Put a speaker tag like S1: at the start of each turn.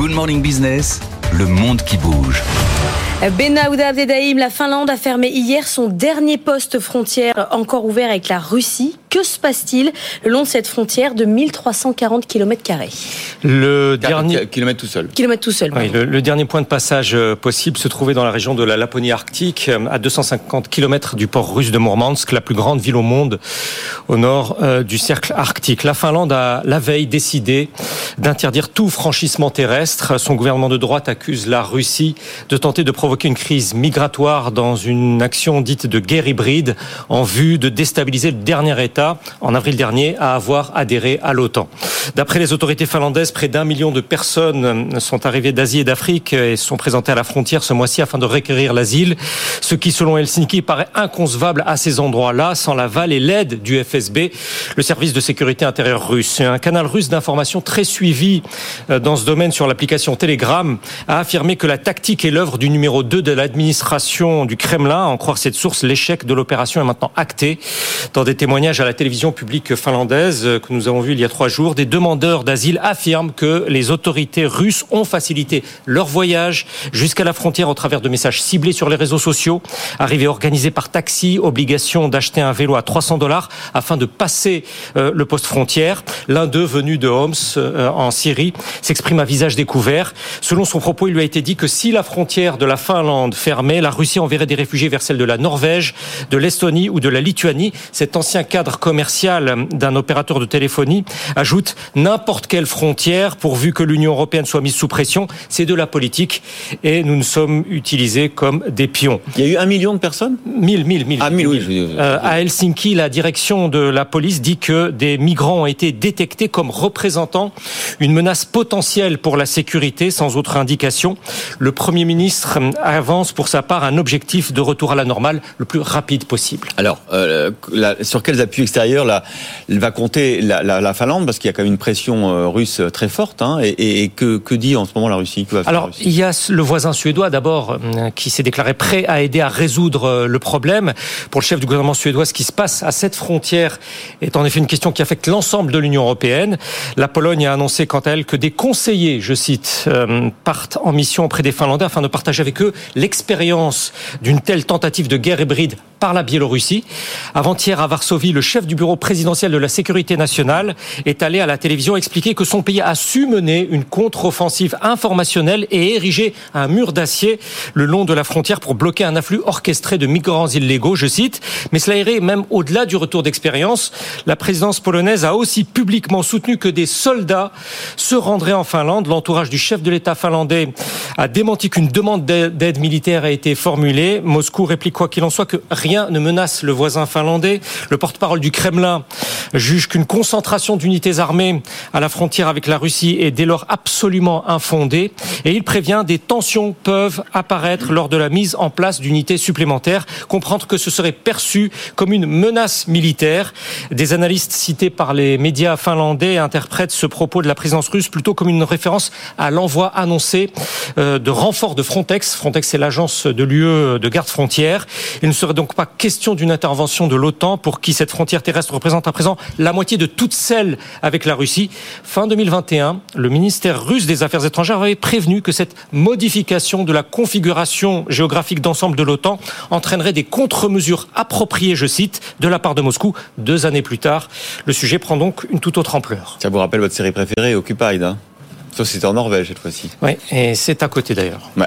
S1: Good Morning Business, le monde qui bouge.
S2: Benaouda Abdedaïm, la Finlande a fermé hier son dernier poste frontière encore ouvert avec la Russie. Que se passe-t-il le long de cette frontière de 1340 km
S3: Le dernier
S4: kilomètre tout seul.
S2: Kilomètre tout seul.
S3: Oui, le, le, dernier point de passage euh, possible se trouvait dans la région de la Laponie arctique, euh, à 250 km du port russe de Mourmansk, la plus grande ville au monde, au nord euh, du cercle arctique. La Finlande a la veille décidé d'interdire tout franchissement terrestre. Son gouvernement de droite accuse la Russie de tenter de provoquer une crise migratoire dans une action dite de guerre hybride en vue de déstabiliser le dernier État en avril dernier, à avoir adhéré à l'OTAN. D'après les autorités finlandaises, près d'un million de personnes sont arrivées d'Asie et d'Afrique et sont présentées à la frontière ce mois-ci afin de requérir l'asile, ce qui, selon Helsinki, paraît inconcevable à ces endroits-là sans l'aval et l'aide du FSB, le service de sécurité intérieure russe. Un canal russe d'information très suivi euh, dans ce domaine sur l'application Telegram a affirmé que la tactique est l'œuvre du numéro 2 de l'administration du Kremlin. En croire cette source, l'échec de l'opération est maintenant acté. Dans des témoignages à la télévision publique finlandaise euh, que nous avons vu il y a trois jours, des demandeurs d'asile affirment que les autorités russes ont facilité leur voyage jusqu'à la frontière au travers de messages ciblés sur les réseaux sociaux, arrivés organisés par taxi, obligation d'acheter un vélo à 300 dollars afin de passer euh, le poste frontière. L'un d'eux, venu de Homs euh, en Syrie, s'exprime à visage découvert. Selon son propos, il lui a été dit que si la frontière de la Finlande fermait, la Russie enverrait des réfugiés vers celle de la Norvège, de l'Estonie ou de la Lituanie. Cet ancien cadre commercial d'un opérateur de téléphonie ajoute n'importe quelle frontière pourvu que l'Union européenne soit mise sous pression. C'est de la politique et nous ne sommes utilisés comme des pions.
S4: Il y a eu un million de personnes?
S3: Mille, mille, mille.
S4: Ah, mille, oui.
S3: Euh, à Helsinki, la direction de la police dit que des migrants ont été détectés comme représentant une menace potentielle pour la sécurité sans autre indication. Le Premier ministre avance pour sa part un objectif de retour à la normale le plus rapide possible.
S4: Alors, euh, la, sur quels appuis extérieurs là, va compter la, la, la Finlande Parce qu'il y a quand même une pression euh, russe très forte. Hein, et, et que, que, dit en ce moment la Russie? Que va
S3: Alors,
S4: Russie?
S3: il y a le voisin suédois d'abord qui s'est déclaré prêt à aider à résoudre le problème. Pour le chef du gouvernement suédois, ce qui se passe à cette frontière est en effet une question qui affecte l'ensemble de l'Union européenne. La Pologne a annoncé quant à elle que des conseillers, je cite, euh, partent en mission auprès des Finlandais afin de partager avec eux l'expérience d'une telle tentative de guerre hybride par la Biélorussie. Avant-hier à Varsovie, le chef du bureau présidentiel de la sécurité nationale est allé à la télévision expliquer que son pays a su mener une contre-offensive informationnelle et ériger un mur d'acier le long de la frontière pour bloquer un afflux orchestré de migrants illégaux, je cite. Mais cela irait même au-delà du retour d'expérience. La présidence polonaise a aussi publiquement soutenu que des soldats se rendraient en Finlande. L'entourage du chef de l'État finlandais a démenti qu'une demande d'aide militaire a été formulée. Moscou réplique quoi qu'il en soit que rien ne menace le voisin finlandais. Le porte-parole du Kremlin juge qu'une concentration d'unités armées à la frontière avec la Russie est dès lors absolument infondée et il prévient des tensions peuvent apparaître lors de la mise en place d'unités supplémentaires, comprendre que ce serait perçu comme une menace militaire. Des analystes cités par les médias finlandais interprètent ce propos de la présidence russe plutôt comme une référence à l'envoi annoncé de renfort de Frontex. Frontex, c'est l'agence de l'UE de garde frontière. Il ne serait donc pas question d'une intervention de l'OTAN pour qui cette frontière terrestre représente à présent la moitié de toutes celles avec la Russie. Fin 2021, le ministère russe des Affaires étrangères avait prévenu que cette modification de la configuration géographique d'ensemble de l'OTAN entraînerait des contre-mesures appropriées, je cite, de la part de Moscou. Deux années plus tard, le sujet prend donc une toute autre ampleur.
S4: Ça vous rappelle votre série préférée, Occupied hein? Sauf c'était en Norvège cette fois-ci.
S3: Oui, et c'est à côté d'ailleurs.
S4: Ouais.